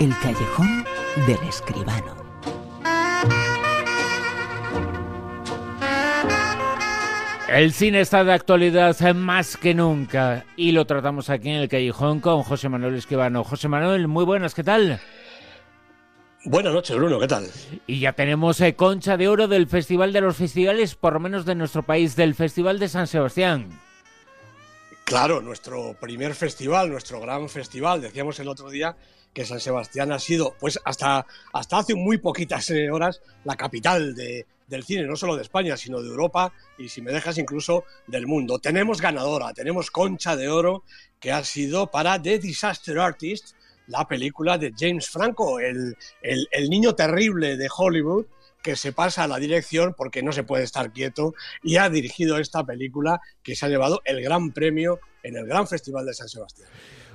El callejón del escribano. El cine está de actualidad más que nunca y lo tratamos aquí en el callejón con José Manuel Escribano. José Manuel, muy buenas, ¿qué tal? Buenas noches, Bruno, ¿qué tal? Y ya tenemos eh, Concha de Oro del Festival de los Festivales, por lo menos de nuestro país, del Festival de San Sebastián. Claro, nuestro primer festival, nuestro gran festival. Decíamos el otro día que San Sebastián ha sido, pues hasta, hasta hace muy poquitas eh, horas, la capital de, del cine, no solo de España, sino de Europa y, si me dejas, incluso del mundo. Tenemos ganadora, tenemos Concha de Oro, que ha sido para The Disaster Artist, la película de James Franco, el, el, niño terrible de Hollywood, que se pasa a la dirección porque no se puede estar quieto y ha dirigido esta película que se ha llevado el gran premio en el Gran Festival de San Sebastián.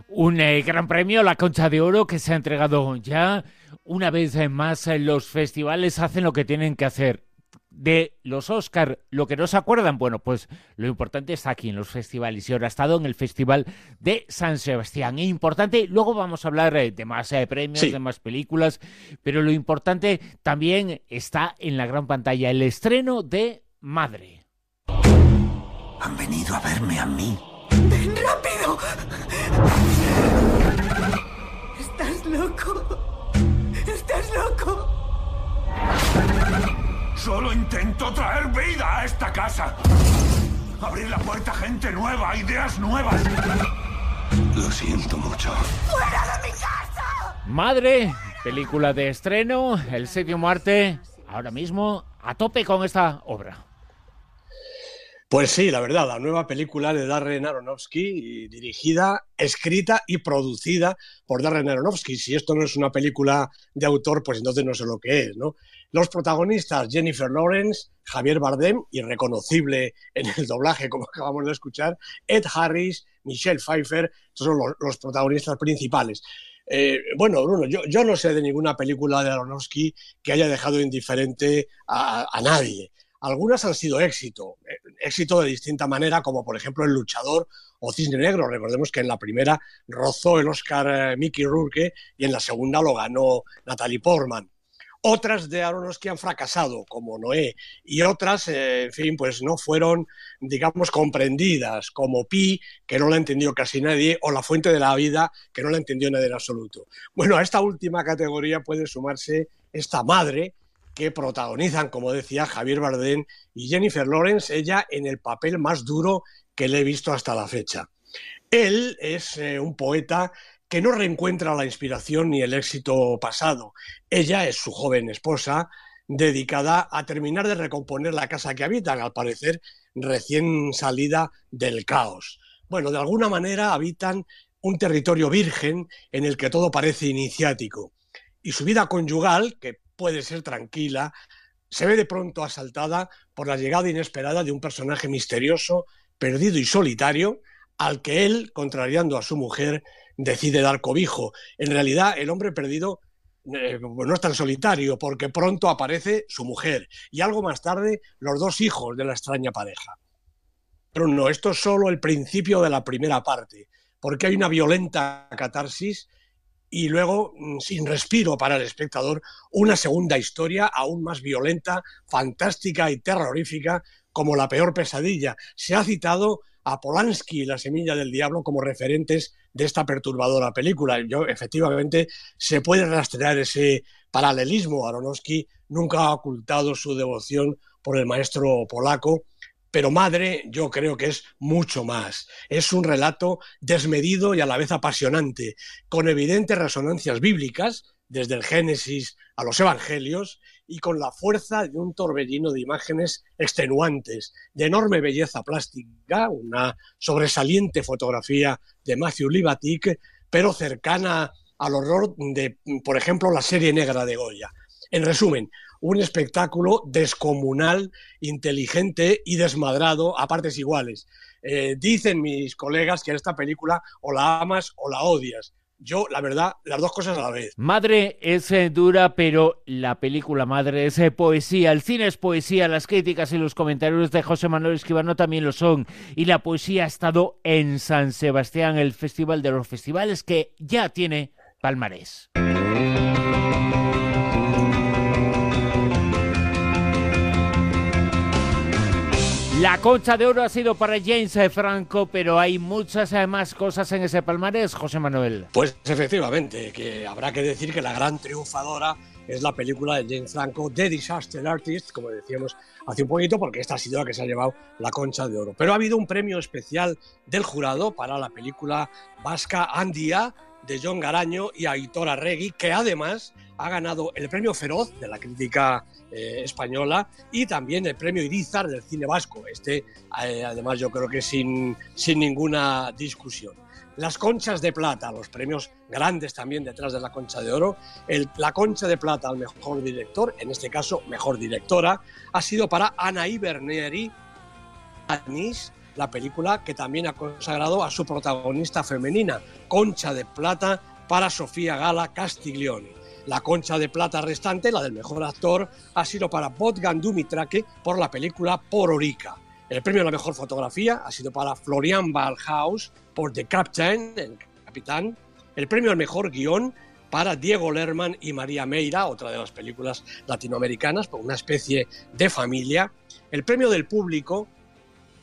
Un eh, gran premio, la Concha de Oro, que se ha entregado ya. Una vez más, eh, los festivales hacen lo que tienen que hacer de los Oscar, lo que no se acuerdan, bueno, pues lo importante está aquí en los festivales y ahora ha estado en el Festival de San Sebastián. E importante, luego vamos a hablar eh, de más eh, premios, de más películas, pero lo importante también está en la gran pantalla, el estreno de Madre. Han venido a verme a mí. ¡Ven rápido! ¿Estás loco? ¿Estás loco? Solo intento traer vida a esta casa. Abrir la puerta a gente nueva, ideas nuevas. Lo siento mucho. ¡Fuera de mi casa! Madre, película de estreno, el séptimo arte, ahora mismo a tope con esta obra. Pues sí, la verdad, la nueva película de Darren Aronofsky, dirigida, escrita y producida por Darren Aronofsky. Si esto no es una película de autor, pues entonces no sé lo que es, ¿no? Los protagonistas, Jennifer Lawrence, Javier Bardem, irreconocible en el doblaje, como acabamos de escuchar, Ed Harris, Michelle Pfeiffer, son los, protagonistas principales. Eh, bueno, Bruno, yo, no sé de ninguna película de Aronofsky que haya dejado indiferente a nadie. Algunas han sido éxito, éxito de distinta manera, como por ejemplo El luchador o Cisne Negro. Recordemos que en la primera rozó el Oscar eh, Mickey Rourke y en la segunda lo ganó Natalie Portman. Otras de Aronofsky han fracasado, como Noé, y otras, eh, en fin, pues no fueron, digamos, comprendidas, como Pi, que no la entendió casi nadie, o La Fuente de la Vida, que no la entendió nadie en absoluto. Bueno, a esta última categoría puede sumarse esta madre, que protagonizan, como decía, Javier Bardem y Jennifer Lawrence, ella en el papel más duro que le he visto hasta la fecha. Él es eh, un poeta que no reencuentra la inspiración ni el éxito pasado. Ella es su joven esposa, dedicada a terminar de recomponer la casa que habitan, al parecer recién salida del caos. Bueno, de alguna manera habitan un territorio virgen en el que todo parece iniciático. Y su vida conyugal, que puede ser tranquila, se ve de pronto asaltada por la llegada inesperada de un personaje misterioso, perdido y solitario, al que él, contrariando a su mujer, decide dar cobijo. En realidad, el hombre perdido eh, no es tan solitario, porque pronto aparece su mujer y algo más tarde los dos hijos de la extraña pareja. Pero no, esto es solo el principio de la primera parte, porque hay una violenta catarsis y luego, mm, sin respiro para el espectador, una segunda historia aún más violenta, fantástica y terrorífica como La peor pesadilla. Se ha citado a Polanski y La semilla del diablo como referentes de esta perturbadora película. Yo, efectivamente, se puede rastrear ese paralelismo. Aronofsky nunca ha ocultado su devoción por el maestro polaco pero Madre yo creo que es mucho más. Es un relato desmedido y a la vez apasionante, con evidentes resonancias bíblicas, desde el Génesis a los Evangelios, y con la fuerza de un torbellino de imágenes extenuantes, de enorme belleza plástica, una sobresaliente fotografía de Matthew Libatic, pero cercana al horror de, por ejemplo, la serie negra de Goya. En resumen, un espectáculo descomunal, inteligente y desmadrado a partes iguales. Eh, dicen mis colegas que esta película o la amas o la odias. Yo, la verdad, las dos cosas a la vez. Madre es eh, dura, pero la película Madre es eh, poesía. El cine es poesía. Las críticas y los comentarios de José Manuel Escribano también lo son. Y la poesía ha estado en San Sebastián, el Festival de los Festivales, que ya tiene palmarés. La concha de oro ha sido para James Franco, pero hay muchas más cosas en ese palmarés, José Manuel. Pues efectivamente, que habrá que decir que la gran triunfadora es la película de James Franco, The Disaster Artist, como decíamos hace un poquito, porque esta ha sido la que se ha llevado la concha de oro. Pero ha habido un premio especial del jurado para la película vasca Andia, de John Garaño y Aitor Arregui, que además ha ganado el premio Feroz de la crítica eh, española y también el premio Irizar del cine vasco. Este, eh, además, yo creo que sin, sin ninguna discusión. Las conchas de plata, los premios grandes también detrás de la concha de oro. La concha de plata al mejor director, en este caso mejor directora, ha sido para Anaí Berneri, Anis, la película que también ha consagrado a su protagonista femenina, Concha de Plata, para Sofía Gala Castiglioni. La concha de plata restante, la del mejor actor, ha sido para Botgan Dumitrake por la película Pororica. El premio a la mejor fotografía ha sido para Florian Balhaus por The Captain, el capitán. El premio al mejor guion para Diego Lerman y María Meira, otra de las películas latinoamericanas, por una especie de familia. El premio del público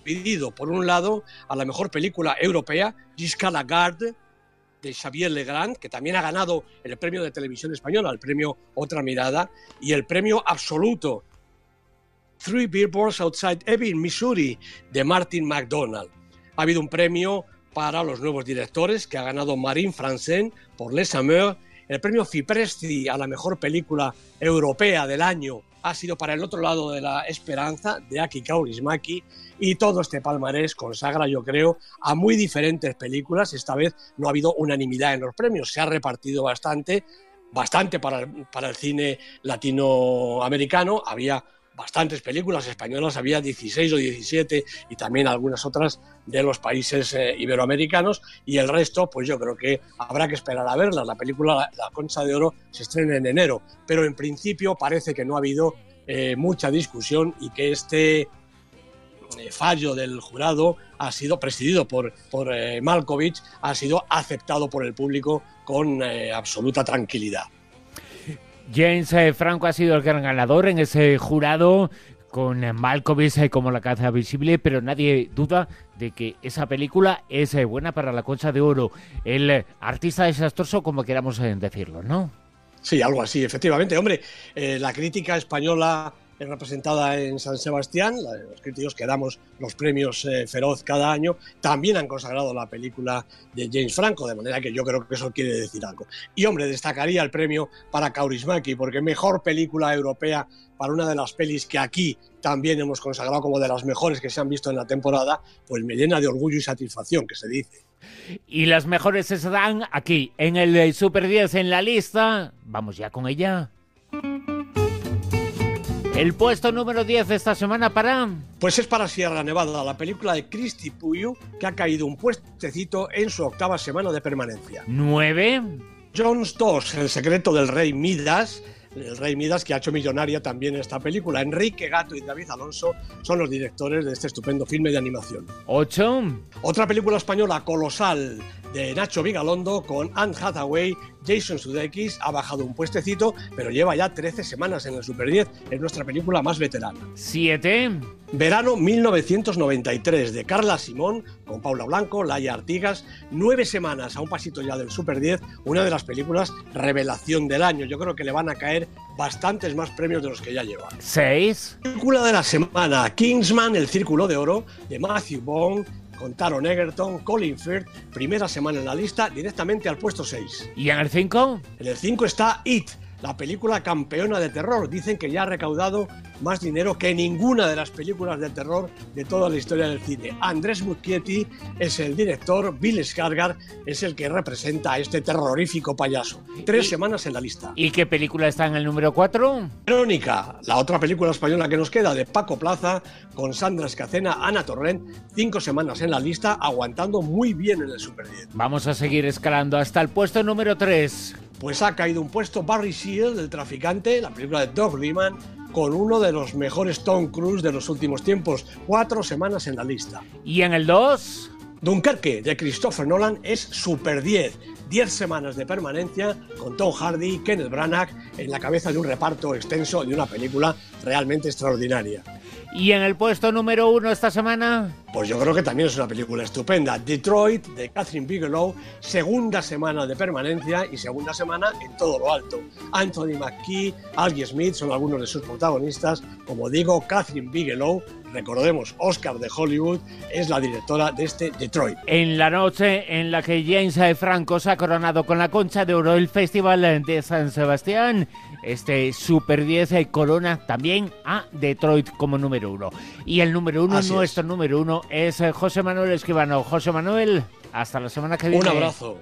pedido, por un lado, a la mejor película europea, Gisca Lagarde, de Xavier Legrand, que también ha ganado el premio de televisión española, el premio Otra Mirada, y el premio absoluto, Three Billboards Outside Ebbing, Missouri, de Martin McDonald. Ha habido un premio para los nuevos directores, que ha ganado Marine Francén por Les Amours, el premio Fipresti a la mejor película europea del año ha sido para el otro lado de la esperanza de Aki Kaurismaki y todo este palmarés consagra, yo creo, a muy diferentes películas. Esta vez no ha habido unanimidad en los premios, se ha repartido bastante, bastante para, para el cine latinoamericano. Había bastantes películas españolas, había 16 o 17 y también algunas otras de los países eh, iberoamericanos y el resto, pues yo creo que habrá que esperar a verlas. La película La, Concha de Oro se estrena en enero, pero en principio parece que no ha habido eh, mucha discusión y que este eh, fallo del jurado ha sido presidido por, por eh, Malkovich, ha sido aceptado por el público con absoluta tranquilidad. James eh, Franco ha sido el gran ganador en ese jurado con eh, Malkovich eh, como la caza visible, pero nadie duda de que esa película es buena para la concha de oro. El artista desastroso, como queramos decirlo, ¿no? Sí, algo así, efectivamente. Hombre, la crítica española es representada en San Sebastián, los críticos que damos los premios eh, Feroz cada año, también han consagrado la película de James Franco, de manera que yo creo que eso quiere decir algo. Y hombre, destacaría el premio para Kaurismäki, porque mejor película europea para una de las pelis que aquí también hemos consagrado como de las mejores que se han visto en la temporada, pues me llena de orgullo y satisfacción, que se dice. Y las mejores se dan aquí, en el eh, Super 10 en la lista. Vamos ya con ella. El puesto número 10 de esta semana para... Pues es para Sierra Nevada, la película de Christy Puyo, que ha caído un puestecito en su octava semana de permanencia. 9. Jones 2, El secreto del rey Midas, el rey Midas que ha hecho millonaria también esta película. Enrique Gato y David Alonso son los directores de este estupendo filme de animación. 8. Otra película española colosal de Nacho Vigalondo con Anne Hathaway, Jason Sudeikis, ha bajado un puestecito, pero lleva ya 13 semanas en el Super 10, es nuestra película más veterana. 7. Verano 1993 de Carla Simón con Paula Blanco, Laia Artigas, nueve semanas a un pasito ya del Super 10, una de las películas revelación del año. Yo creo que le van a caer bastantes más premios de los que ya lleva. 6. Película de la semana, Kingsman, El Círculo de Oro, de Matthew Vaughn, con Taron Egerton, Colin Firth, primera semana en la lista, directamente al puesto 6. ¿Y en el 5? En el 5 está It, la película campeona de terror. Dicen que ya ha recaudado más dinero que ninguna de las películas de terror de toda la historia del cine. Andrés Muschietti es el director, Bill Skarsgård es el que representa a este terrorífico payaso. Tres semanas en la lista. ¿Y qué película está en el número 4? Verónica, la otra película española que nos queda de Paco Plaza, con Sandra Escacena, Ana Torrent, cinco semanas en la lista, aguantando muy bien en el Super 10. Vamos a seguir escalando hasta el puesto número 3. Pues ha caído un puesto Barry Seal, el traficante, la película de Doug Liman, con uno de los mejores Tom Cruise de los últimos tiempos, cuatro semanas en la lista. ¿Y en el 2? Dunkerque de Christopher Nolan es Super 10, 10 semanas de permanencia con Tom Hardy y Kenneth Branagh en la cabeza de un reparto extenso de una película realmente extraordinaria. ¿Y en el puesto número uno esta semana? Pues yo creo que también es una película estupenda. Detroit, de Catherine Bigelow, segunda semana de permanencia y segunda semana en todo lo alto. Anthony McKee, Algie Smith son algunos de sus protagonistas. Como digo, Catherine Bigelow, recordemos, Oscar de Hollywood, es la directora de este Detroit. En la noche en la que James Franco se ha coronado con la concha de oro el Festival de San Sebastián, este Super 10 corona también a Detroit como número uno. Y el número uno, nuestro número uno, es José Manuel Escribano. José Manuel, hasta la semana que viene. Un abrazo.